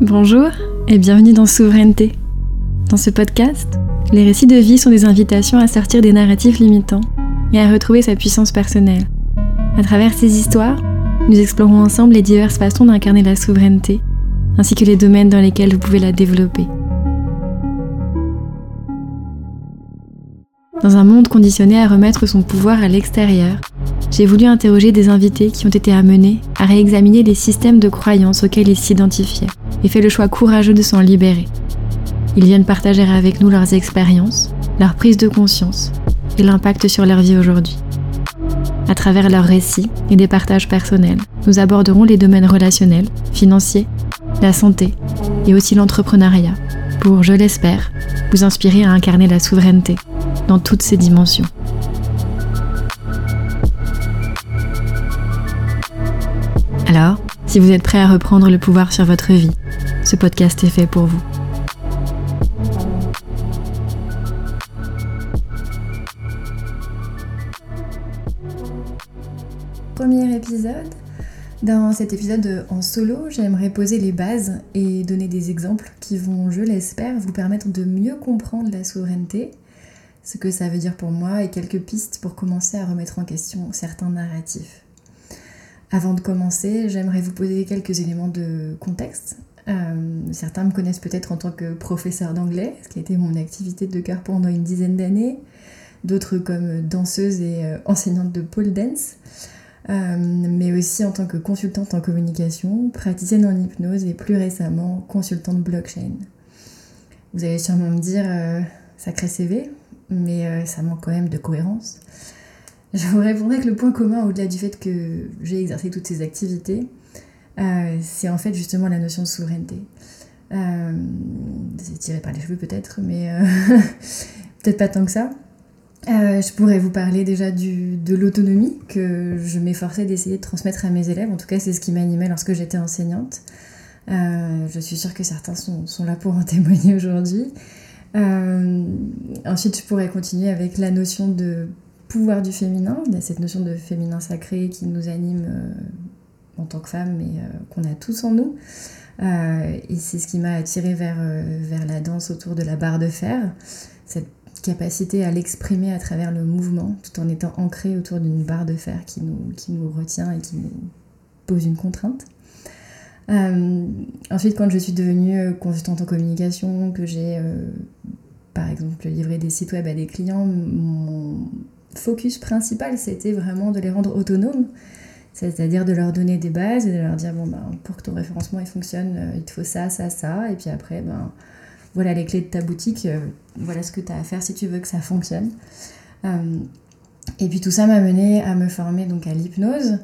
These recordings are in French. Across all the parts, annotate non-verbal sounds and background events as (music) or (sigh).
Bonjour et bienvenue dans Souveraineté. Dans ce podcast, les récits de vie sont des invitations à sortir des narratifs limitants et à retrouver sa puissance personnelle. À travers ces histoires, nous explorons ensemble les diverses façons d'incarner la souveraineté, ainsi que les domaines dans lesquels vous pouvez la développer. Dans un monde conditionné à remettre son pouvoir à l'extérieur, j'ai voulu interroger des invités qui ont été amenés à réexaminer les systèmes de croyances auxquels ils s'identifiaient et fait le choix courageux de s'en libérer. Ils viennent partager avec nous leurs expériences, leur prise de conscience et l'impact sur leur vie aujourd'hui. À travers leurs récits et des partages personnels, nous aborderons les domaines relationnels, financiers, la santé et aussi l'entrepreneuriat pour, je l'espère, vous inspirer à incarner la souveraineté dans toutes ses dimensions. Alors, si vous êtes prêt à reprendre le pouvoir sur votre vie, ce podcast est fait pour vous. Premier épisode. Dans cet épisode en solo, j'aimerais poser les bases et donner des exemples qui vont, je l'espère, vous permettre de mieux comprendre la souveraineté, ce que ça veut dire pour moi et quelques pistes pour commencer à remettre en question certains narratifs. Avant de commencer, j'aimerais vous poser quelques éléments de contexte euh, certains me connaissent peut-être en tant que professeur d'anglais, ce qui a été mon activité de cœur pendant une dizaine d'années. D'autres comme danseuse et euh, enseignante de pole dance. Euh, mais aussi en tant que consultante en communication, praticienne en hypnose et plus récemment consultante blockchain. Vous allez sûrement me dire sacré CV, mais ça manque quand même de cohérence. Je vous répondrai que le point commun, au-delà du fait que j'ai exercé toutes ces activités, euh, c'est en fait justement la notion de souveraineté. Euh, c'est tiré par les cheveux peut-être, mais euh, (laughs) peut-être pas tant que ça. je pourrais vous parler déjà de l'autonomie que je m'efforçais d'essayer de transmettre à mes élèves. En tout cas, c'est ce qui m'animait lorsque j'étais enseignante. je suis sûre que certains sont, sont là pour en (laughs) témoigner aujourd'hui. ensuite, je pourrais continuer avec la notion de pouvoir du féminin, cette notion de féminin sacré qui nous anime en tant que femme, mais euh, qu'on a tous en nous. Euh, et c'est ce qui m'a attirée vers, euh, vers la danse autour de la barre de fer, cette capacité à l'exprimer à travers le mouvement, tout en étant ancré autour d'une barre de fer qui nous, qui nous retient et qui nous pose une contrainte. ensuite, quand je suis devenue consultante en communication, que j'ai par exemple livré des sites web à des clients, mon focus principal c'était vraiment de les rendre autonomes c'est-à-dire de leur donner des bases et de leur dire bon ben pour que ton référencement il fonctionne, euh, il te faut ça, ça, ça, et puis après ben voilà les clés de ta boutique, euh, voilà ce que tu as à faire si tu veux que ça fonctionne. Euh, et puis tout ça m'a mené à me former donc à l'hypnose.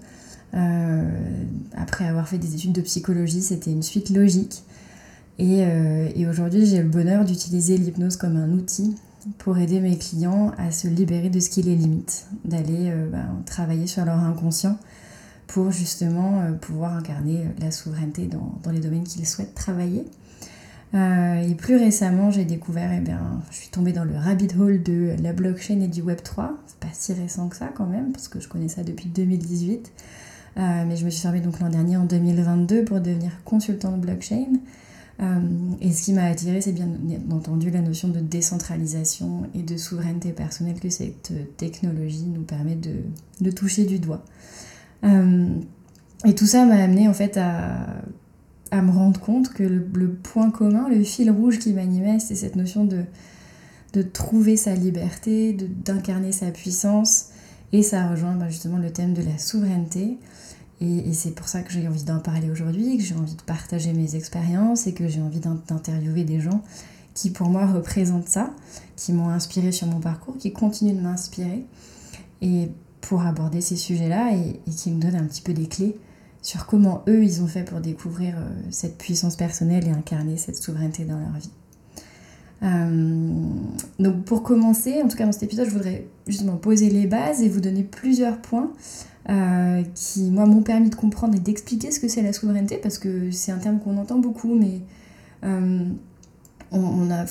après avoir fait des études de psychologie, c'était une suite logique. Et, et aujourd'hui, j'ai le bonheur d'utiliser l'hypnose comme un outil pour aider mes clients à se libérer de ce qui les limite, d'aller ben, travailler sur leur inconscient pour justement euh, pouvoir incarner euh, la souveraineté dans, les domaines qu'ils souhaitent travailler. Euh, et plus récemment, j'ai découvert, eh bien, je suis tombée dans le rabbit hole de la blockchain et du Web 3. C'est pas si récent que ça quand même, parce que je connais ça depuis 2018. mais je me suis formée donc l'an dernier en 2022 pour devenir consultante blockchain. Et ce qui m'a attirée, c'est bien entendu la notion de décentralisation et de souveraineté personnelle que cette technologie nous permet de, toucher du doigt. Euh, et tout ça m'a amené en fait à, me rendre compte que le, point commun, le fil rouge qui m'animait, c'est cette notion de, trouver sa liberté, d'incarner sa puissance. Et ça rejoint bah, justement le thème de la souveraineté. Et, et c'est pour ça que j'ai envie d'en parler aujourd'hui, que j'ai envie de partager mes expériences et que j'ai envie d'interviewer des gens qui pour moi représentent ça, qui m'ont inspiré sur mon parcours, qui continuent de m'inspirer. Et pour aborder ces sujets-là et, qui me donnent un petit peu des clés sur comment eux, ils ont fait pour découvrir euh, cette puissance personnelle et incarner cette souveraineté dans leur vie. Euh, donc pour commencer, en tout cas dans cet épisode, je voudrais justement poser les bases et vous donner plusieurs points euh, qui, moi, m'ont permis de comprendre et d'expliquer ce que c'est la souveraineté, parce que c'est un terme qu'on entend beaucoup, mais on, a,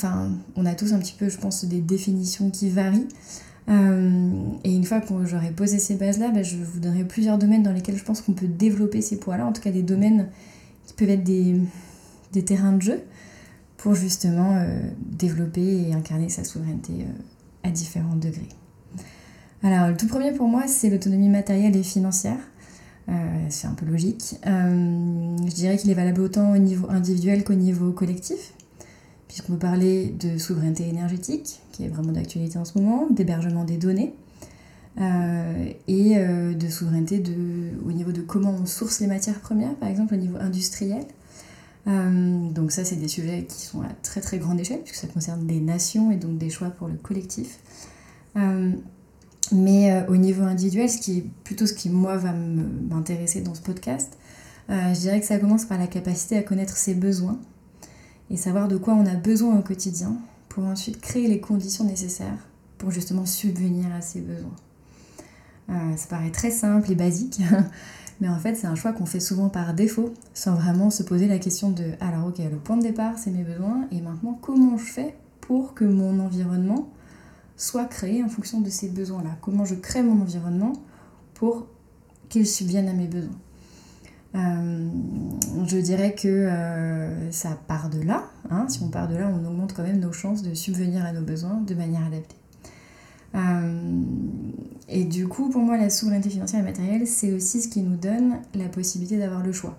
on a tous un petit peu, je pense, des définitions qui varient. Euh, et une fois que j'aurai posé ces bases-là, bah, je vous donnerai plusieurs domaines dans lesquels je pense qu'on peut développer ces poids-là, en tout cas des domaines qui peuvent être des des terrains de jeu pour justement développer et incarner sa souveraineté à différents degrés. Alors, le tout premier pour moi, c'est l'autonomie matérielle et financière. c'est un peu logique. je dirais qu'il est valable autant au niveau individuel qu'au niveau collectif puisqu'on peut parler de souveraineté énergétique, qui est vraiment d'actualité en ce moment, d'hébergement des données, euh, et euh, de souveraineté au niveau de comment on source les matières premières, par exemple au niveau industriel. Euh, donc ça, c'est des sujets qui sont à très très grande échelle, puisque ça concerne des nations et donc des choix pour le collectif. mais au niveau individuel, ce qui est plutôt ce qui, moi, va m'intéresser dans ce podcast, je dirais que ça commence par la capacité à connaître ses besoins, et savoir de quoi on a besoin au quotidien pour ensuite créer les conditions nécessaires pour justement subvenir à ces besoins. Euh, ça paraît très simple et basique, (laughs) mais en fait c'est un choix qu'on fait souvent par défaut, sans vraiment se poser la question de alors ok, le point de départ c'est mes besoins, et maintenant comment je fais pour que mon environnement soit créé en fonction de ces besoins-là? Comment je crée mon environnement pour qu'il subvienne à mes besoins? Euh, je dirais que euh, ça part de là. Hein. Si on part de là, on augmente quand même nos chances de subvenir à nos besoins de manière adaptée. Euh, et du coup, pour moi, la souveraineté financière et matérielle, c'est aussi ce qui nous donne la possibilité d'avoir le choix.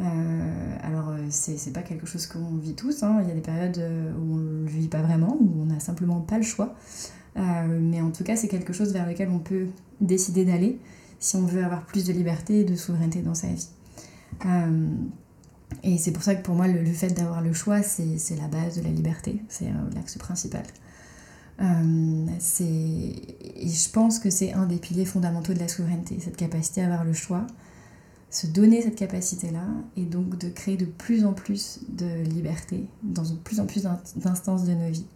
alors, c'est pas quelque chose qu'on vit tous. Hein. Il y a des périodes où on ne le vit pas vraiment, où on n'a simplement pas le choix. mais en tout cas, c'est quelque chose vers lequel on peut décider d'aller si on veut avoir plus de liberté et de souveraineté dans sa vie. Euh, et c'est pour ça que pour moi, le, fait d'avoir le choix, c'est la base de la liberté, c'est euh, l'axe principal. Euh, et je pense que c'est un des piliers fondamentaux de la souveraineté, cette capacité à avoir le choix, se donner cette capacité-là, et donc de créer de plus en plus de liberté dans de plus en plus d'instances de nos vies.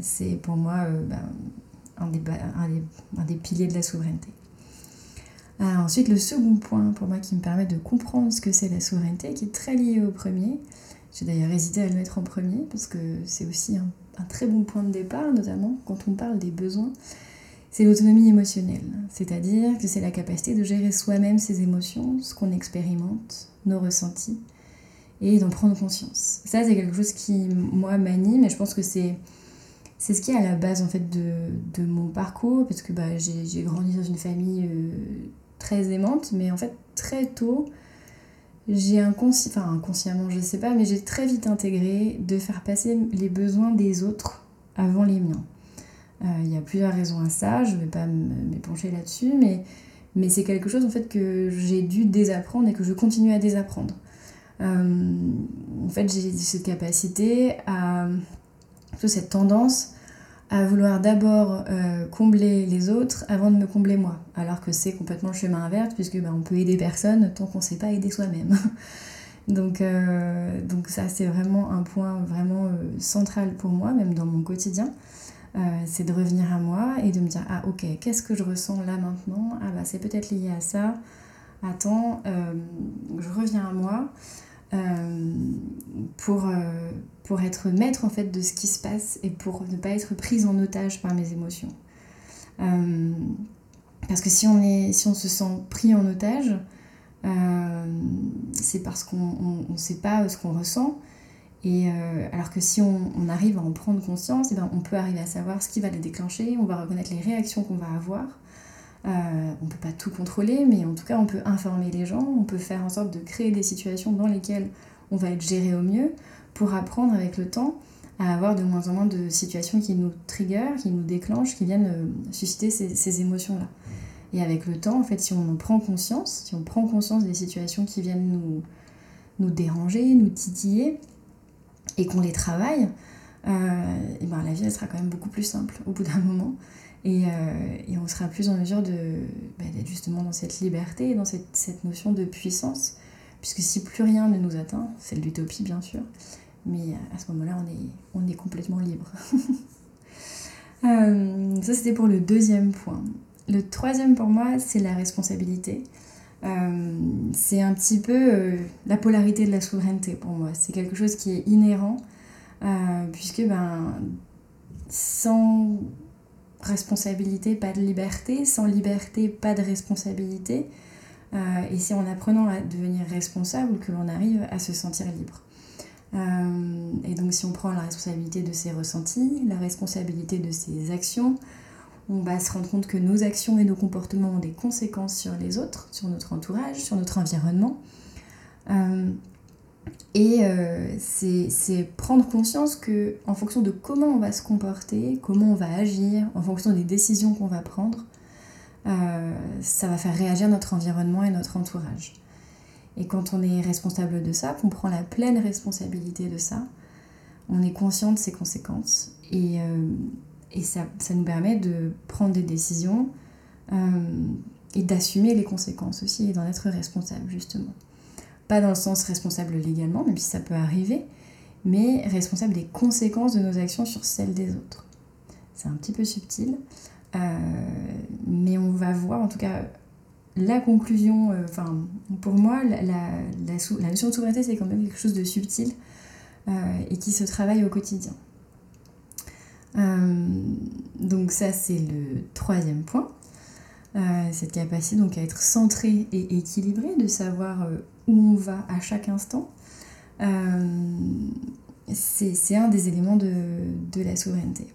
c'est pour moi ben, un des, un des, piliers de la souveraineté. Euh, ensuite, le second point pour moi qui me permet de comprendre ce que c'est la souveraineté, qui est très lié au premier, j'ai d'ailleurs hésité à le mettre en premier parce que c'est aussi un, très bon point de départ, notamment quand on parle des besoins, c'est l'autonomie émotionnelle. C'est-à-dire que c'est la capacité de gérer soi-même ses émotions, ce qu'on expérimente, nos ressentis, et d'en prendre conscience. Ça, c'est quelque chose qui, moi, m'anime, et je pense que c'est c'est ce qui est à la base en fait de, mon parcours parce que bah, j'ai grandi dans une famille euh, très aimante mais en fait très tôt j'ai enfin inconsciemment je sais pas mais j'ai très vite intégré de faire passer les besoins des autres avant les miens. Euh, il y a plusieurs raisons à ça je vais pas m'épancher là-dessus mais, mais c'est quelque chose en fait que j'ai dû désapprendre et que je continue à désapprendre. Euh, en fait j'ai cette capacité à cette tendance à vouloir d'abord euh, combler les autres avant de me combler moi. Alors que c'est complètement le chemin inverse, puisque bah, on peut aider personne tant qu'on ne sait pas aider soi-même. (laughs) donc, euh, donc ça, c'est vraiment un point vraiment euh, central pour moi, même dans mon quotidien. c'est de revenir à moi et de me dire, ah ok, qu'est-ce que je ressens là maintenant? Ah bah c'est peut-être lié à ça. Attends, je reviens à moi. Pour, pour être maître en fait de ce qui se passe et pour ne pas être prise en otage par mes émotions. Euh, parce que si on, est, si on se sent pris en otage, euh, c'est parce qu'on ne sait pas ce qu'on ressent. Et euh, alors que si on, on, arrive à en prendre conscience, et eh ben on peut arriver à savoir ce qui va les déclencher, on va reconnaître les réactions qu'on va avoir. On ne peut pas tout contrôler, mais en tout cas on peut informer les gens, on peut faire en sorte de créer des situations dans lesquelles on va être géré au mieux, pour apprendre avec le temps à avoir de moins en moins de situations qui nous trigger, qui nous déclenchent, qui viennent euh, susciter ces, émotions-là. Et avec le temps, en fait, si on en prend conscience, si on prend conscience des situations qui viennent nous, nous déranger, nous titiller, et qu'on les travaille, euh, et ben la vie sera quand même beaucoup plus simple au bout d'un moment. Et, euh, et, on sera plus en mesure bah, d'être justement dans cette liberté, dans cette, cette notion de puissance. Puisque si plus rien ne nous atteint, c'est l'utopie bien sûr, mais à ce moment-là, on est, on est complètement libre. (laughs) Euh, ça, c'était pour le deuxième point. Le troisième pour moi, c'est la responsabilité. Euh, c'est un petit peu euh, la polarité de la souveraineté pour moi. C'est quelque chose qui est inhérent, puisque ben, sans responsabilité, pas de liberté, sans liberté, pas de responsabilité. et c'est en apprenant à devenir responsable que l'on arrive à se sentir libre. et donc si on prend la responsabilité de ses ressentis, la responsabilité de ses actions, on va se rendre compte que nos actions et nos comportements ont des conséquences sur les autres, sur notre entourage, sur notre environnement. Et euh, c'est prendre conscience que en fonction de comment on va se comporter, comment on va agir, en fonction des décisions qu'on va prendre, euh, ça va faire réagir notre environnement et notre entourage. Et quand on est responsable de ça, qu'on prend la pleine responsabilité de ça, on est conscient de ses conséquences. Et, euh, et ça, ça, nous permet de prendre des décisions et d'assumer les conséquences aussi et d'en être responsable justement. Pas dans le sens responsable légalement, même si ça peut arriver, mais responsable des conséquences de nos actions sur celles des autres. C'est un petit peu subtil, euh, mais on va voir en tout cas la conclusion. Euh, enfin, pour moi, la, notion de souveraineté, c'est quand même quelque chose de subtil euh, et qui se travaille au quotidien. donc ça, c'est le troisième point. cette capacité donc à être centré et équilibré, de savoir où on va à chaque instant, euh, c'est un des éléments de, la souveraineté.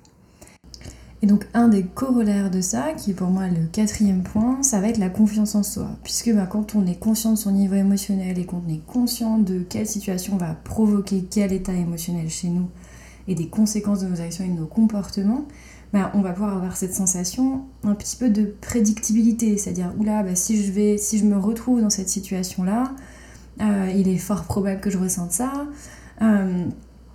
Et donc un des corollaires de ça, qui est pour moi le quatrième point, ça va être la confiance en soi. Puisque bah, quand on est conscient de son niveau émotionnel et qu'on est conscient de quelle situation va provoquer quel état émotionnel chez nous et des conséquences de nos actions et de nos comportements, bah, on va pouvoir avoir cette sensation un petit peu de prédictibilité. C'est-à-dire, oula, bah, si, je vais, si je me retrouve dans cette situation-là, euh, il est fort probable que je ressente ça. Euh,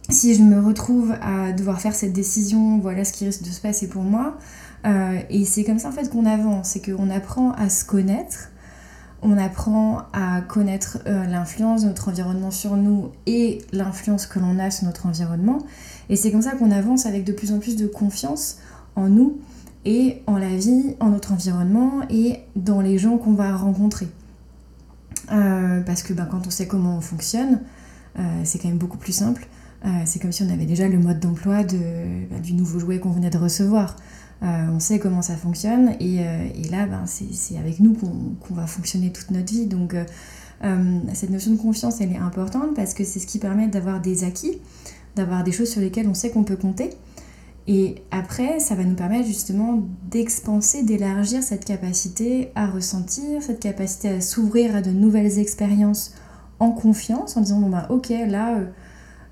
si je me retrouve à devoir faire cette décision, voilà ce qui risque de se passer pour moi. Euh, et c'est comme ça qu'on avance, c'est qu'on apprend à se connaître, on apprend à connaître l'influence de notre environnement sur nous et l'influence que l'on a sur notre environnement. Et c'est comme ça qu'on avance avec de plus en plus de confiance en nous et en la vie, en notre environnement et dans les gens qu'on va rencontrer. Euh, parce que ben, quand on sait comment on fonctionne, euh, c'est quand même beaucoup plus simple. Euh, c'est comme si on avait déjà le mode d'emploi ben, du nouveau jouet qu'on venait de recevoir. on sait comment ça fonctionne et, là, ben, c'est avec nous qu'on va fonctionner toute notre vie. Donc, cette notion de confiance, elle est importante parce que c'est ce qui permet d'avoir des acquis, d'avoir des choses sur lesquelles on sait qu'on peut compter. Et après, ça va nous permettre justement d'expanser, d'élargir cette capacité à ressentir, cette capacité à s'ouvrir à de nouvelles expériences en confiance, en disant bon bah ok, là, euh,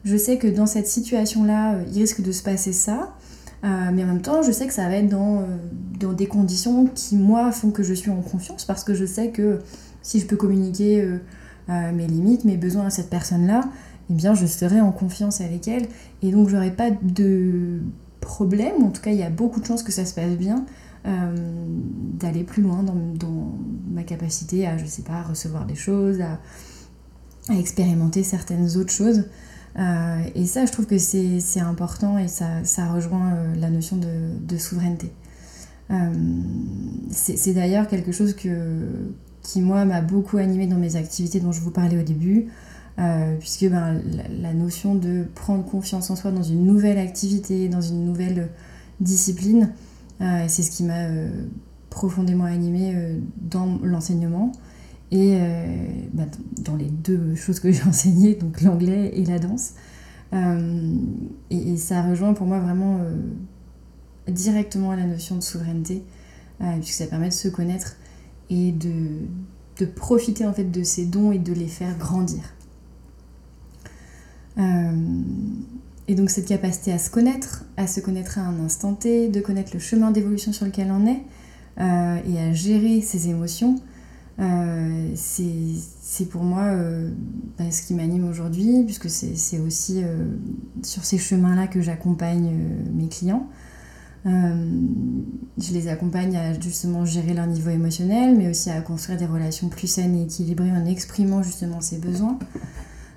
je sais que dans cette situation-là, euh, il risque de se passer ça, euh, mais en même temps, je sais que ça va être dans, dans, des conditions qui, moi, font que je suis en confiance, parce que je sais que si je peux communiquer mes limites, mes besoins à cette personne-là, eh bien, je serai en confiance avec elle, et donc j'aurai pas de problème, en tout cas il y a beaucoup de chances que ça se passe bien, euh, d'aller plus loin dans, ma capacité à, je sais pas, recevoir des choses, à, expérimenter certaines autres choses. Euh, et ça, je trouve que c'est important et ça, ça rejoint euh, la notion de, souveraineté. c'est d'ailleurs quelque chose que, qui, moi, m'a beaucoup animé dans mes activités dont je vous parlais au début. Euh, puisque ben, la, notion de prendre confiance en soi dans une nouvelle activité, dans une nouvelle discipline, euh, c'est ce qui m'a euh, profondément animée dans l'enseignement et ben, dans les deux choses que j'ai (laughs) enseignées, donc l'anglais et la danse. Et, ça rejoint pour moi vraiment directement la notion de souveraineté, puisque ça permet de se connaître et de, de profiter en fait de ses dons et de les faire grandir. Euh, et donc cette capacité à se connaître, à se connaître à un instant T, de connaître le chemin d'évolution sur lequel on est, euh, et à gérer ses émotions, euh, c'est pour moi bah, ce qui m'anime aujourd'hui, puisque c'est aussi sur ces chemins-là que j'accompagne mes clients. je les accompagne à justement gérer leur niveau émotionnel, mais aussi à construire des relations plus saines et équilibrées en exprimant justement ses besoins.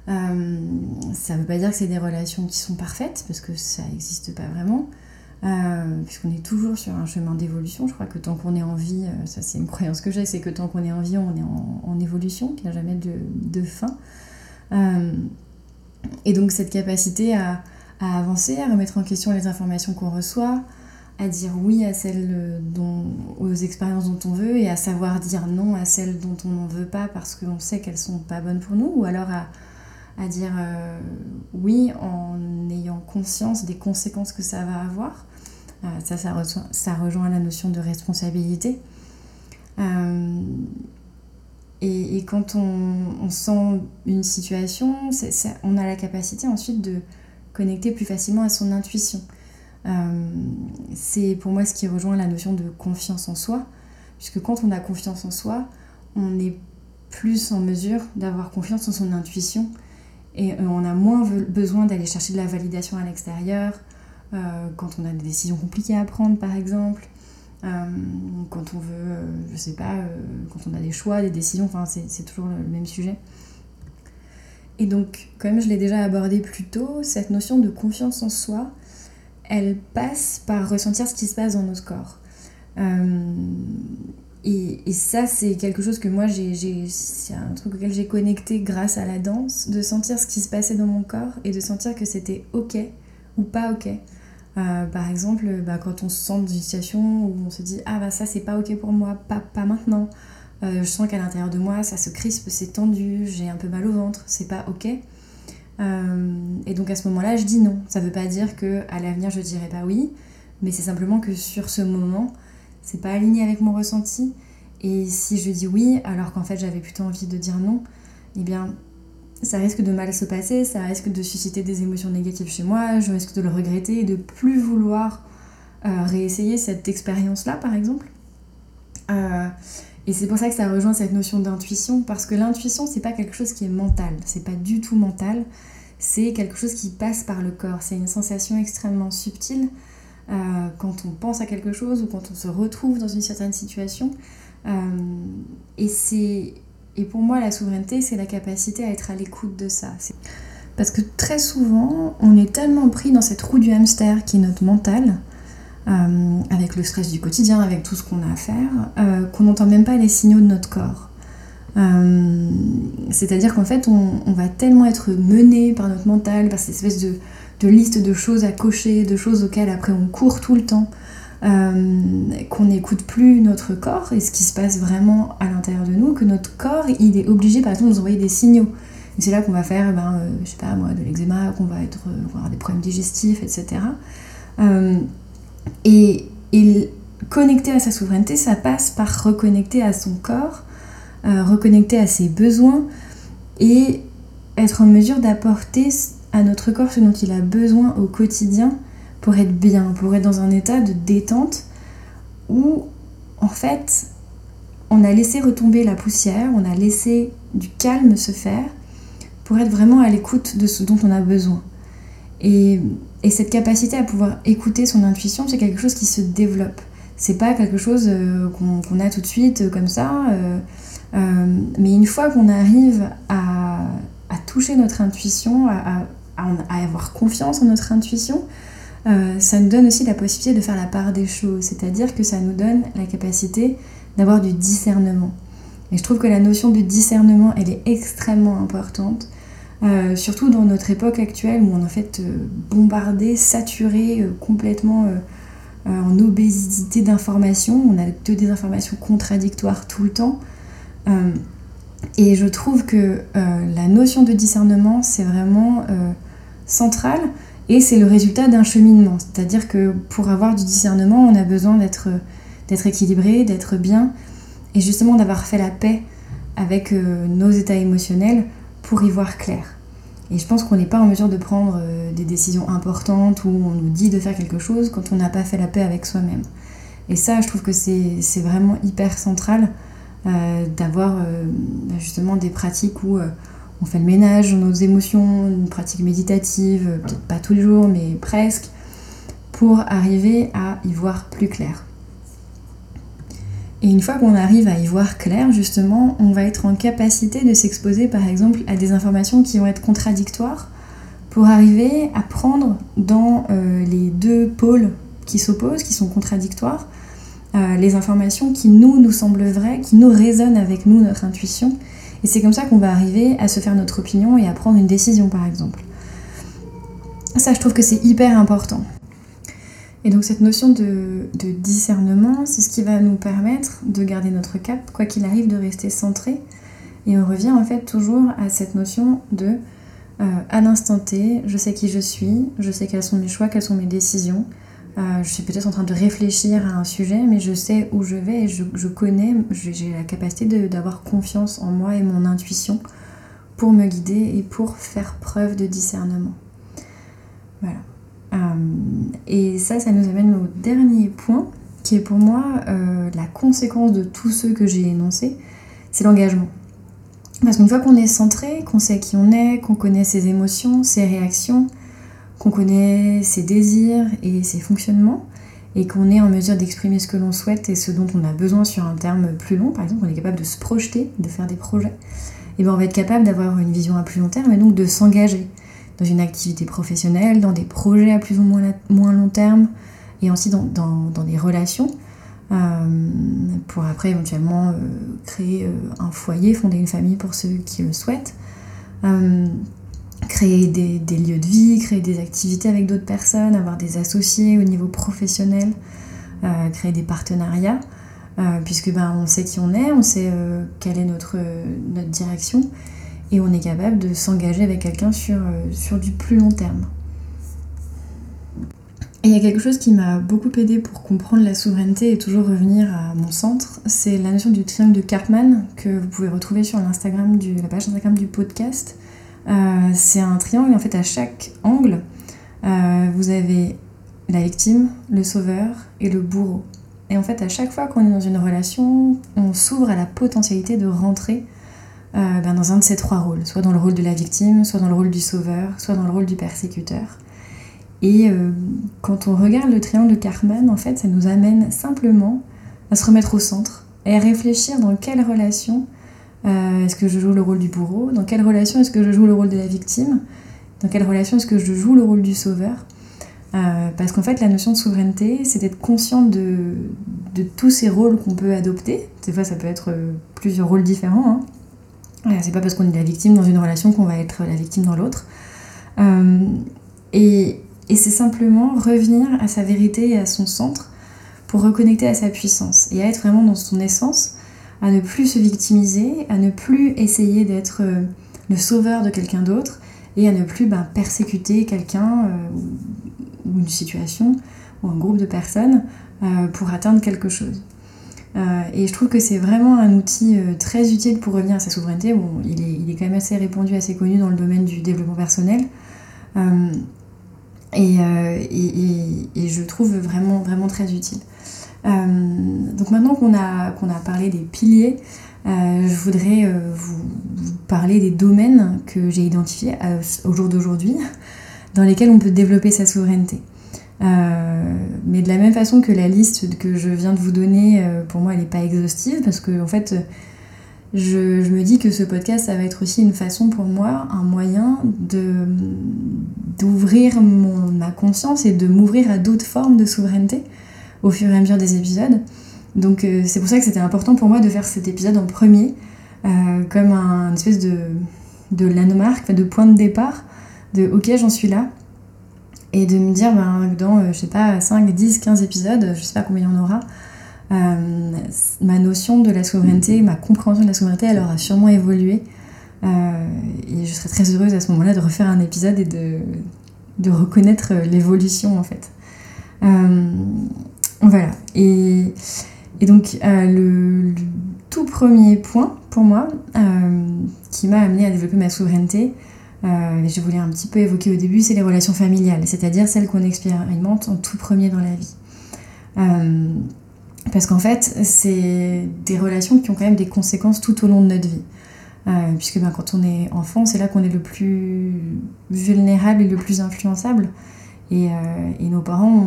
Euh, ça ne veut pas dire que c'est des relations qui sont parfaites, parce que ça n'existe pas vraiment, euh, puisqu'on est toujours sur un chemin d'évolution. Je crois que tant qu'on est en vie, euh, ça c'est une croyance que j'ai, c'est que tant qu'on est en vie, on est en, évolution, qu'il n'y a jamais de, fin. et donc cette capacité à, avancer, à remettre en question les informations qu'on reçoit, à dire oui à celles dont, aux expériences dont on veut et à savoir dire non à celles dont on n'en veut pas parce qu'on sait qu'elles sont pas bonnes pour nous, ou alors à, à dire euh, oui en ayant conscience des conséquences que ça va avoir. Euh, ça, ça, rejoint, la notion de responsabilité. Euh, et, quand on, sent une situation, on a la capacité ensuite de connecter plus facilement à son intuition. c'est pour moi ce qui rejoint la notion de confiance en soi, puisque quand on a confiance en soi, on est plus en mesure d'avoir confiance en son intuition et euh, on a moins besoin d'aller chercher de la validation à l'extérieur, euh, quand on a des décisions compliquées à prendre par exemple, euh, quand on veut, je sais pas, quand on a des choix, des décisions, enfin c'est toujours le même sujet. Et donc, comme je l'ai déjà abordé plus tôt, cette notion de confiance en soi, elle passe par ressentir ce qui se passe dans notre corps. Et, ça, c'est quelque chose que moi, j'ai, c'est un truc auquel j'ai connecté grâce à la danse, de sentir ce qui se passait dans mon corps et de sentir que c'était ok ou pas ok. Euh, par exemple, bah, quand on se sent dans une situation où on se dit Ah bah ça c'est pas ok pour moi, pas, pas maintenant. Euh, je sens qu'à l'intérieur de moi ça se crispe, c'est tendu, j'ai un peu mal au ventre, c'est pas ok. Euh, et donc à ce moment-là, je dis non. Ça veut pas dire que à l'avenir je dirai pas oui, mais c'est simplement que sur ce moment, c'est pas aligné avec mon ressenti. Et si je dis oui, alors qu'en fait j'avais plutôt envie de dire non, eh bien ça risque de mal se passer, ça risque de susciter des émotions négatives chez moi, je risque de le regretter et de plus vouloir euh, réessayer cette expérience-là par exemple. Euh, et c'est pour ça que ça rejoint cette notion d'intuition, parce que l'intuition c'est pas quelque chose qui est mental, c'est pas du tout mental, c'est quelque chose qui passe par le corps, c'est une sensation extrêmement subtile euh, quand on pense à quelque chose ou quand on se retrouve dans une certaine situation. Euh, et, c'est, et pour moi, la souveraineté, c'est la capacité à être à l'écoute de ça. Parce que très souvent, on est tellement pris dans cette roue du hamster qui est notre mental, euh, avec le stress du quotidien, avec tout ce qu'on a à faire, qu'on n'entend même pas les signaux de notre corps. c'est-à-dire qu'en fait, on, on, va tellement être mené par notre mental, par cette espèce de, de listes de choses à cocher, de choses auxquelles après on court tout le temps, euh, qu'on n'écoute plus notre corps et ce qui se passe vraiment à l'intérieur de nous, que notre corps il est obligé par exemple de nous envoyer des signaux. C'est là qu'on va faire, ben, euh, je sais pas moi, de l'eczéma, qu'on va être, euh, avoir des problèmes digestifs, etc. et, et connecter à sa souveraineté, ça passe par reconnecter à son corps, reconnecter à ses besoins et être en mesure d'apporter à notre corps ce dont il a besoin au quotidien pour être bien, pour être dans un état de détente où en fait on a laissé retomber la poussière, on a laissé du calme se faire pour être vraiment à l'écoute de ce dont on a besoin. Et, et cette capacité à pouvoir écouter son intuition, c'est quelque chose qui se développe. C'est pas quelque chose euh, qu'on a tout de suite euh, comme ça. Euh, mais une fois qu'on arrive à, toucher notre intuition, à, avoir confiance en notre intuition, euh, ça nous donne aussi la possibilité de faire la part des choses, c'est-à-dire que ça nous donne la capacité d'avoir du discernement. Et je trouve que la notion de discernement, elle est extrêmement importante, euh, surtout dans notre époque actuelle où on est en fait euh, bombardé, saturé, complètement en obésité d'informations, on a que des informations contradictoires tout le temps. et je trouve que la notion de discernement, c'est vraiment centrale et c'est le résultat d'un cheminement. C'est-à-dire que pour avoir du discernement, on a besoin d'être équilibré, d'être bien et justement d'avoir fait la paix avec euh, nos états émotionnels pour y voir clair. Et je pense qu'on n'est pas en mesure de prendre euh, des décisions importantes où on nous dit de faire quelque chose quand on n'a pas fait la paix avec soi-même. Et ça, je trouve que c'est vraiment hyper central euh, d'avoir justement des pratiques où on fait le ménage dans nos émotions, une pratique méditative, peut-être pas tous les jours, mais presque, pour arriver à y voir plus clair. Et une fois qu'on arrive à y voir clair, justement, on va être en capacité de s'exposer par exemple à des informations qui vont être contradictoires pour arriver à prendre dans euh, les deux pôles qui s'opposent, qui sont contradictoires, euh, les informations qui nous nous semblent vraies, qui nous résonnent avec nous, notre intuition, et c'est comme ça qu'on va arriver à se faire notre opinion et à prendre une décision, par exemple. Ça, je trouve que c'est hyper important. Et donc cette notion de, discernement, c'est ce qui va nous permettre de garder notre cap, quoi qu'il arrive, de rester centré. Et on revient en fait toujours à cette notion de euh, à l'instant T, je sais qui je suis, je sais quels sont mes choix, quelles sont mes décisions. Euh, je suis peut-être en train de réfléchir à un sujet, mais je sais où je vais et je, connais, j'ai la capacité d'avoir confiance en moi et mon intuition pour me guider et pour faire preuve de discernement. Voilà. Euh, et ça, ça nous amène au dernier point, qui est pour moi euh, la conséquence de tous ceux que j'ai énoncés, c'est l'engagement. Parce qu'une fois qu'on est centré, qu'on sait qui on est, qu'on connaît ses émotions, ses réactions, qu'on connaît ses désirs et ses fonctionnements, et qu'on est en mesure d'exprimer ce que l'on souhaite et ce dont on a besoin sur un terme plus long, par exemple, on est capable de se projeter, de faire des projets, et bien on va être capable d'avoir une vision à plus long terme et donc de s'engager dans une activité professionnelle, dans des projets à plus ou moins, moins long terme, et aussi dans, dans, des relations, euh, pour après éventuellement euh, créer euh, un foyer, fonder une famille pour ceux qui le souhaitent, créer des, lieux de vie, créer des activités avec d'autres personnes, avoir des associés au niveau professionnel, créer des partenariats. puisque ben, on sait qui on est, on sait quelle est notre, notre direction, et on est capable de s'engager avec quelqu'un sur, euh, sur du plus long terme. Et il y a quelque chose qui m'a beaucoup aidé pour comprendre la souveraineté et toujours revenir à mon centre, c'est la notion du triangle de Karpman que vous pouvez retrouver sur l'Instagram du, la page Instagram du podcast. Euh, c'est un triangle, en fait, à chaque angle, euh, vous avez la victime, le sauveur et le bourreau. Et en fait, à chaque fois qu'on est dans une relation, on s'ouvre à la potentialité de rentrer euh, ben, dans un de ces trois rôles, soit dans le rôle de la victime, soit dans le rôle du sauveur, soit dans le rôle du persécuteur. Et quand on regarde le triangle de Karman, en fait, ça nous amène simplement à se remettre au centre et à réfléchir dans quelle relation euh, est-ce que je joue le rôle du bourreau, dans quelle relation est-ce que je joue le rôle de la victime, dans quelle relation est-ce que je joue le rôle du sauveur? parce qu'en fait, la notion de souveraineté, c'est d'être consciente de, tous ces rôles qu'on peut adopter. Des fois, ça peut être plusieurs rôles différents. Hein. C'est pas parce qu'on est la victime dans une relation qu'on va être la victime dans l'autre. Euh, et, c'est simplement revenir à sa vérité et à son centre pour reconnecter à sa puissance et à être vraiment dans son essence, à ne plus se victimiser, à ne plus essayer d'être euh, le sauveur de quelqu'un d'autre et à ne plus ben, persécuter quelqu'un euh, ou une situation ou un groupe de personnes pour atteindre quelque chose. Euh, et je trouve que c'est vraiment un outil euh, très utile pour revenir à sa souveraineté. Il est, quand même assez répandu, assez connu dans le domaine du développement personnel. Euh, et, et, et, je trouve vraiment, vraiment très utile. Donc maintenant qu'on a, qu'on a parlé des piliers, je voudrais vous, vous, parler des domaines que j'ai identifiés au jour d'aujourd'hui dans lesquels on peut développer sa souveraineté. Euh, mais de la même façon que la liste que je viens de vous donner, euh, pour moi, elle n'est pas exhaustive parce que, en fait, je, je, me dis que ce podcast, ça va être aussi une façon pour moi, un moyen d'ouvrir ma conscience et de m'ouvrir à d'autres formes de souveraineté au fur et à mesure des épisodes. Donc euh, c'est pour ça que c'était important pour moi de faire cet épisode en premier, comme un espèce de, de landmark, de point de départ, de ok j'en suis là, et de me dire ben, dans, euh, je sais pas, 5, 10, 15 épisodes, je sais pas combien il y en aura, euh, ma notion de la souveraineté, ma compréhension de la souveraineté, elle aura sûrement évolué. Euh, et je serais très heureuse à ce moment-là de refaire un épisode et de, de reconnaître l'évolution en fait. Voilà. Et, et donc le, le, tout premier point pour moi qui m'a amené à développer ma souveraineté, euh, je voulais un petit peu évoquer au début, c'est les relations familiales, c'est-à-dire celles qu'on expérimente en tout premier dans la vie. Euh, parce qu'en fait, c'est des relations qui ont quand même des conséquences tout au long de notre vie. Euh, puisque ben, quand on est enfant, c'est là qu'on est le plus vulnérable et le plus influençable. Et, et nos parents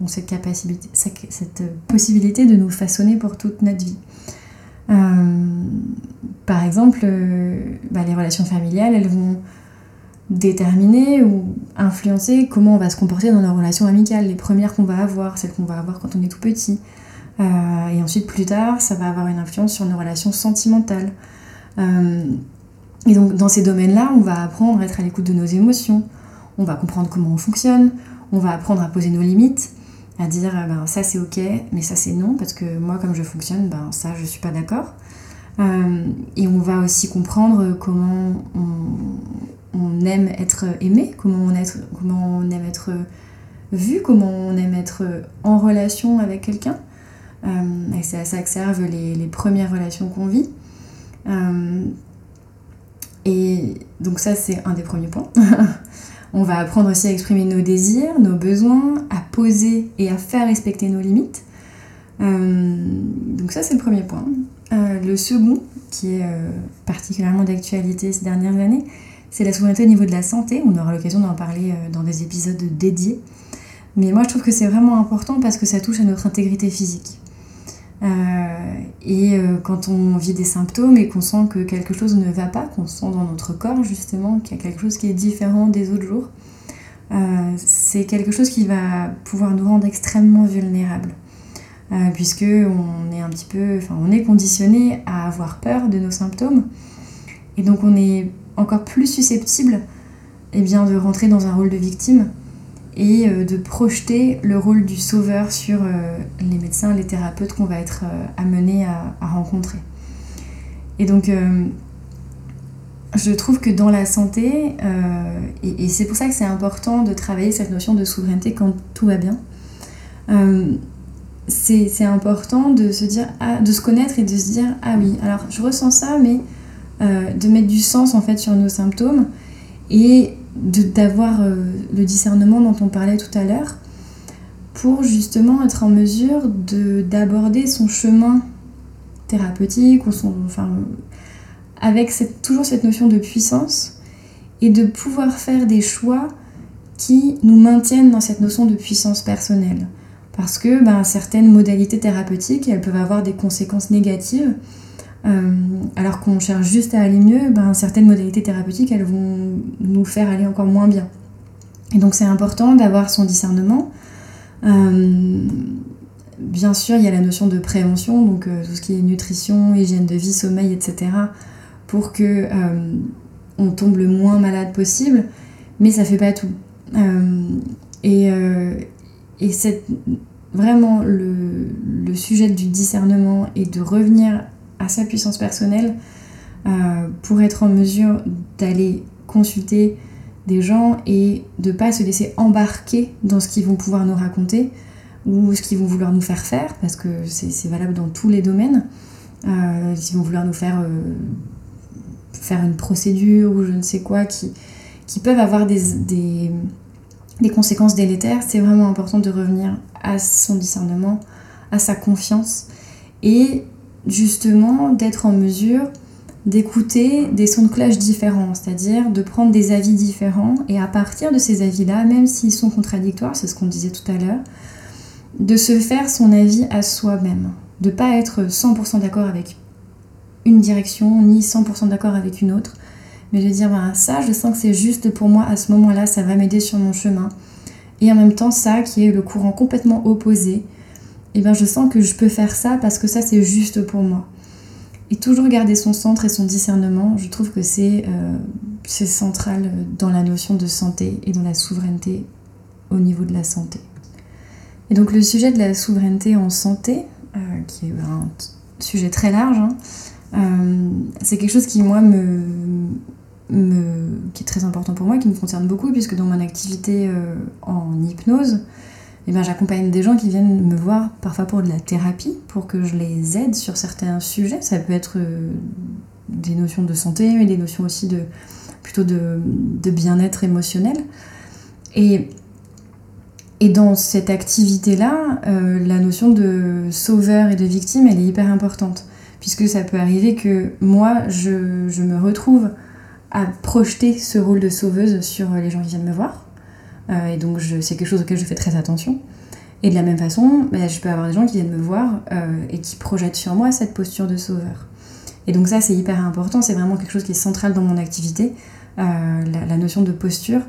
ont, cette, capacité, cette possibilité de nous façonner pour toute notre vie. par exemple, bah, les relations familiales, elles vont déterminer ou influencer comment on va se comporter dans nos relations amicales, les premières qu'on va avoir, celles qu'on va avoir quand on est tout petit. Euh, et ensuite, plus tard, ça va avoir une influence sur nos relations sentimentales. Euh, et donc, dans ces domaines-là, on va apprendre à être à l'écoute de nos émotions, on va comprendre comment on fonctionne, on va apprendre à poser nos limites, à dire ben, ça c'est ok, mais ça c'est non, parce que moi comme je fonctionne, ben, ça je suis pas d'accord. et on va aussi comprendre comment on, aime être aimé, comment on, aime être vu, comment on aime être en relation avec quelqu'un. et ça, ça observe les, les, premières relations qu'on vit. et donc ça c'est un des premiers points. (laughs) On va apprendre aussi à exprimer nos désirs, nos besoins, à poser et à faire respecter nos limites. Euh, donc ça c'est le premier point. Euh, le second, qui est euh, particulièrement d'actualité ces dernières années, c'est la souveraineté au niveau de la santé. On aura l'occasion d'en parler dans des épisodes dédiés. Mais moi je trouve que c'est vraiment important parce que ça touche à notre intégrité physique. Euh, et euh, quand on vit des symptômes et qu'on sent que quelque chose ne va pas, qu'on sent dans notre corps justement qu'il y a quelque chose qui est différent des autres jours, euh, c'est quelque chose qui va pouvoir nous rendre extrêmement vulnérables. puisque on est un peu, on est conditionné à avoir peur de nos symptômes, et donc on est encore plus susceptible eh bien, de rentrer dans un rôle de victime et euh, de projeter le rôle du sauveur sur euh, les médecins, les thérapeutes qu'on va être euh, amenés à, rencontrer. Et donc, je trouve que dans la santé, et, c'est pour ça que c'est important de travailler cette notion de souveraineté quand tout va bien, c'est important de se dire, ah, de se connaître et de se dire, ah oui, alors je ressens ça, mais de mettre du sens en fait sur nos symptômes et d'avoir euh, le discernement dont on parlait tout à l'heure pour justement être en mesure d'aborder son chemin thérapeutique ou son, enfin, avec cette, toujours cette notion de puissance et de pouvoir faire des choix qui nous maintiennent dans cette notion de puissance personnelle. Parce que ben, certaines modalités thérapeutiques, elles peuvent avoir des conséquences négatives euh, alors qu'on cherche juste à aller mieux, ben, certaines modalités thérapeutiques, elles vont nous faire aller encore moins bien. Et donc c'est important d'avoir son discernement. Euh, bien sûr, il y a la notion de prévention, donc euh, tout ce qui est nutrition, hygiène de vie, sommeil, etc., pour que on tombe le moins malade possible, mais ça fait pas tout. et, et vraiment le, le sujet du discernement et de revenir à sa puissance personnelle euh, pour être en mesure d'aller consulter des gens et de pas se laisser embarquer dans ce qu'ils vont pouvoir nous raconter ou ce qu'ils vont vouloir nous faire faire, parce que c'est valable dans tous les domaines. Euh, ils vont vouloir nous faire euh, faire une procédure ou je ne sais quoi qui, qui peuvent avoir des, des, des conséquences délétères, c'est vraiment important de revenir à son discernement, à sa confiance et justement d'être en mesure d'écouter des sons de cloche différents, c'est-à-dire de prendre des avis différents et à partir de ces avis-là, même s'ils sont contradictoires, c'est ce qu'on disait tout à l'heure, de se faire son avis à soi-même, de pas être 100% d'accord avec une direction ni 100% d'accord avec une autre, mais de dire ben, ça, je sens que c'est juste pour moi à ce moment-là, ça va m'aider sur mon chemin. Et en même temps, ça qui est le courant complètement opposé, eh bien je sens que je peux faire ça parce que ça c'est juste pour moi. Et toujours garder son centre et son discernement, je trouve que c'est euh, central dans la notion de santé et dans la souveraineté au niveau de la santé. Et donc le sujet de la souveraineté en santé, euh, qui est un sujet très large, hein, euh, c'est quelque chose qui moi me, est très important pour moi, qui me concerne beaucoup, puisque dans mon activité en hypnose, eh ben, j'accompagne des gens qui viennent me voir parfois pour de la thérapie, pour que je les aide sur certains sujets. Ça peut être euh, des notions de santé, mais des notions aussi de plutôt de, bien-être émotionnel. Et, et dans cette activité-là, euh, la notion de sauveur et de victime, elle est hyper importante. Puisque ça peut arriver que moi, je, me retrouve à projeter ce rôle de sauveuse sur les gens qui viennent me voir et donc c'est quelque chose auquel je fais très attention. Et de la même façon, bah, je peux avoir des gens qui viennent me voir euh, et qui projettent sur moi cette posture de sauveur. Et donc ça, c'est hyper important, c'est vraiment quelque chose qui est central dans mon activité, euh, la, notion de posture,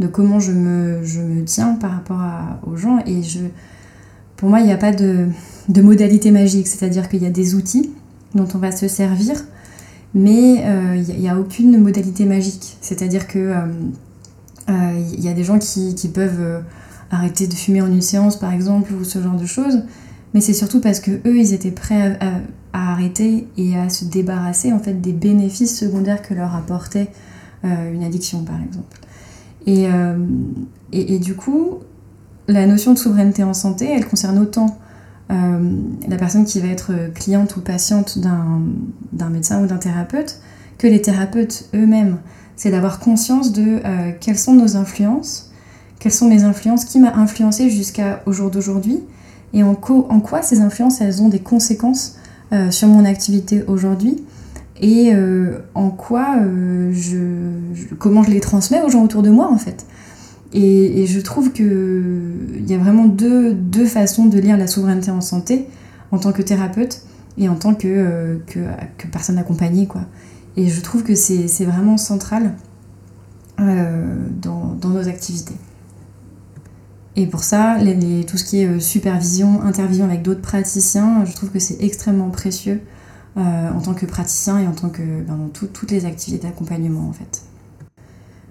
de comment je me, je me tiens par rapport aux gens. Et je, pour moi, il n'y a pas de, de modalité magique, c'est-à-dire qu'il y a des outils dont on va se servir, mais il n'y a, a, aucune modalité magique. C'est-à-dire que il euh, y a des gens qui, peuvent euh, arrêter de fumer en une séance par exemple ou ce genre de choses, mais c'est surtout parce que eux ils étaient prêts à, arrêter et à se débarrasser en fait des bénéfices secondaires que leur apportait euh, une addiction par exemple. Et, du coup, la notion de souveraineté en santé, elle concerne autant la personne qui va être cliente ou patiente d'un médecin ou d'un thérapeute que les thérapeutes eux-mêmes. C'est d'avoir conscience de quelles sont nos influences, quelles sont mes influences, qui m'a influencé jusqu'à au jour d'aujourd'hui, et en, quoi ces influences elles ont des conséquences sur mon activité aujourd'hui et euh, en quoi euh, je, comment je les transmets aux gens autour de moi en fait. Et, je trouve qu'il y a vraiment deux, deux, façons de lire la souveraineté en santé en tant que thérapeute et en tant que, euh, que, que, personne accompagnée. Quoi. Et je trouve que c'est vraiment central dans, dans, nos activités. Et pour ça, tout ce qui est supervision, intervision avec d'autres praticiens, je trouve que c'est extrêmement précieux euh, en tant que praticien et en tant que ben, dans toutes les activités d'accompagnement en fait.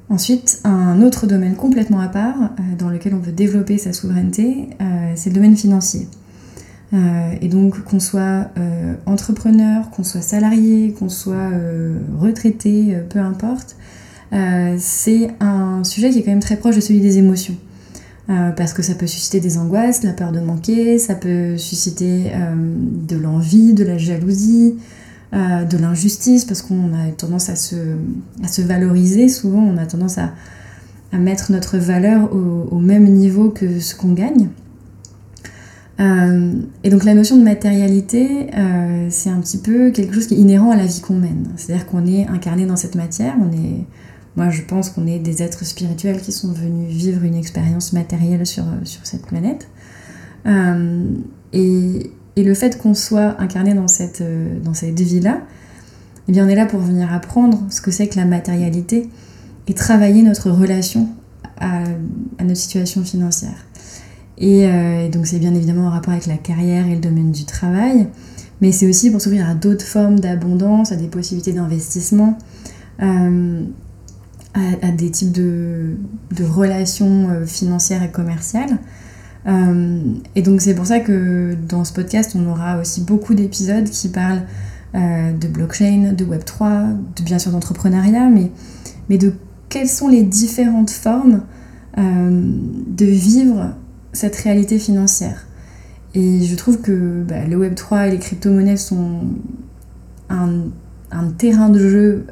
Ensuite, un autre domaine complètement à part euh, dans lequel on veut développer sa souveraineté, euh, c'est le domaine financier. Et donc qu'on soit entrepreneur, qu'on soit salarié, qu'on soit retraité, peu importe, c'est un sujet qui est quand même très proche de celui des émotions. Euh, parce que ça peut susciter des angoisses, la peur de manquer, ça peut susciter euh, de l'envie, de la jalousie, euh, de l'injustice, parce qu'on a tendance à se, valoriser, souvent on a tendance à, mettre notre valeur au, même niveau que ce qu'on gagne. Et donc la notion de matérialité, c'est un petit peu quelque chose qui est inhérent à la vie qu'on mène. C'est-à-dire qu'on est incarné dans cette matière, on est moi, je pense qu'on est des êtres spirituels qui sont venus vivre une expérience matérielle sur, sur cette planète. Euh, et, et, le fait qu'on soit incarné dans cette, euh, dans cette vie-là, eh bien, on est là pour venir apprendre ce que c'est que la matérialité et travailler notre relation à, à notre situation financière. Et, euh, et donc, c'est bien évidemment en rapport avec la carrière et le domaine du travail, mais c'est aussi pour s'ouvrir à d'autres formes d'abondance, à des possibilités d'investissement. Euh, à, des types de, de, relations euh, financières et commerciales. Et donc c'est pour ça que dans ce podcast, on aura aussi beaucoup d'épisodes qui parlent de blockchain, de Web3, de, bien sûr d'entrepreneuriat, mais, mais de quelles sont les différentes formes de vivre cette réalité financière. Et je trouve que bah, le Web3 et les crypto-monnaies sont un, terrain de jeu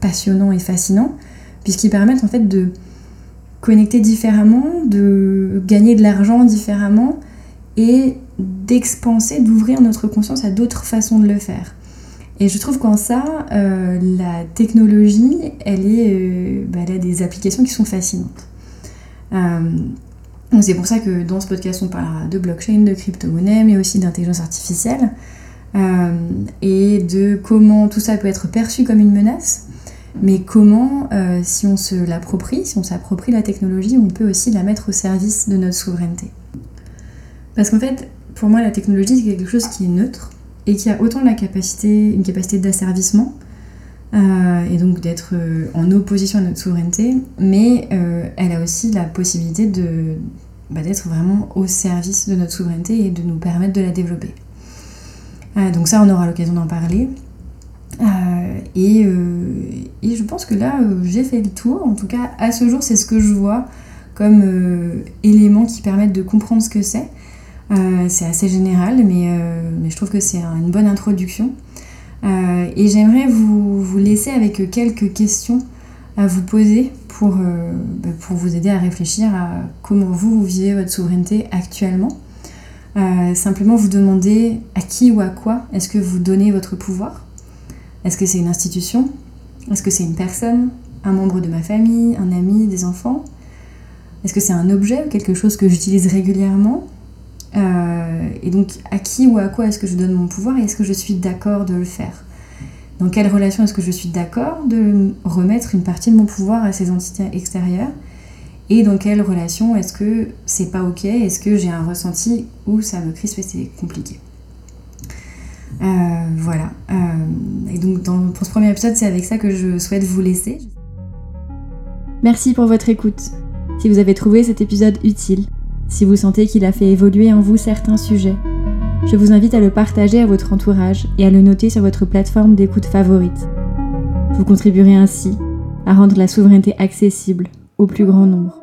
passionnant et fascinant, puisqu'ils permettent en fait de connecter différemment, de gagner de l'argent différemment et d'expanser, d'ouvrir notre conscience à d'autres façons de le faire. Et je trouve qu'en ça, euh, la technologie, elle, est, euh, bah, elle a des applications qui sont fascinantes. Euh, c'est pour ça que dans ce podcast, on parlera de blockchain, de crypto-monnaie, mais aussi d'intelligence artificielle, et de comment tout ça peut être perçu comme une menace, mais comment, euh, si on se l'approprie, si on s'approprie la technologie, on peut aussi la mettre au service de notre souveraineté. Parce qu'en fait, pour moi, la technologie, c'est quelque chose qui est neutre et qui a autant la capacité, une capacité d'asservissement, euh, et donc d'être euh, en opposition à notre souveraineté, mais elle a aussi la possibilité de, bah, d'être vraiment au service de notre souveraineté et de nous permettre de la développer. donc ça, on aura l'occasion d'en parler. Euh, et, euh, je pense que là, euh, j'ai fait le tour. En tout cas, à ce jour, c'est ce que je vois comme éléments qui permettent de comprendre ce que c'est. c'est assez général, mais, je trouve que c'est une bonne introduction. Et j'aimerais vous, vous, laisser avec quelques questions à vous poser pour, bah, pour vous aider à réfléchir à comment vous, vous vivez votre souveraineté actuellement. simplement vous demander à qui ou à quoi est-ce que vous donnez votre pouvoir. Est-ce que c'est une institution? Est-ce que c'est une personne? Un membre de ma famille? Un ami? Des enfants? Est-ce que c'est un objet ou quelque chose que j'utilise régulièrement? Euh, Et donc, à qui ou à quoi est-ce que je donne mon pouvoir et est-ce que je suis d'accord de le faire? Dans quelle relation est-ce que je suis d'accord de remettre une partie de mon pouvoir à ces entités extérieures? Et dans quelle relation est-ce que c'est pas ok? Est-ce que j'ai un ressenti où ça me crispe et c'est compliqué? Euh, voilà. Euh, et donc pour ce premier épisode, c'est avec ça que je souhaite vous laisser. Merci pour votre écoute. Si vous avez trouvé cet épisode utile, Si vous sentez qu'il a fait évoluer en vous certains sujets, je vous invite à le partager à votre entourage et à le noter sur votre plateforme d'écoute favorite. Vous contribuerez ainsi à rendre la souveraineté accessible au plus grand nombre.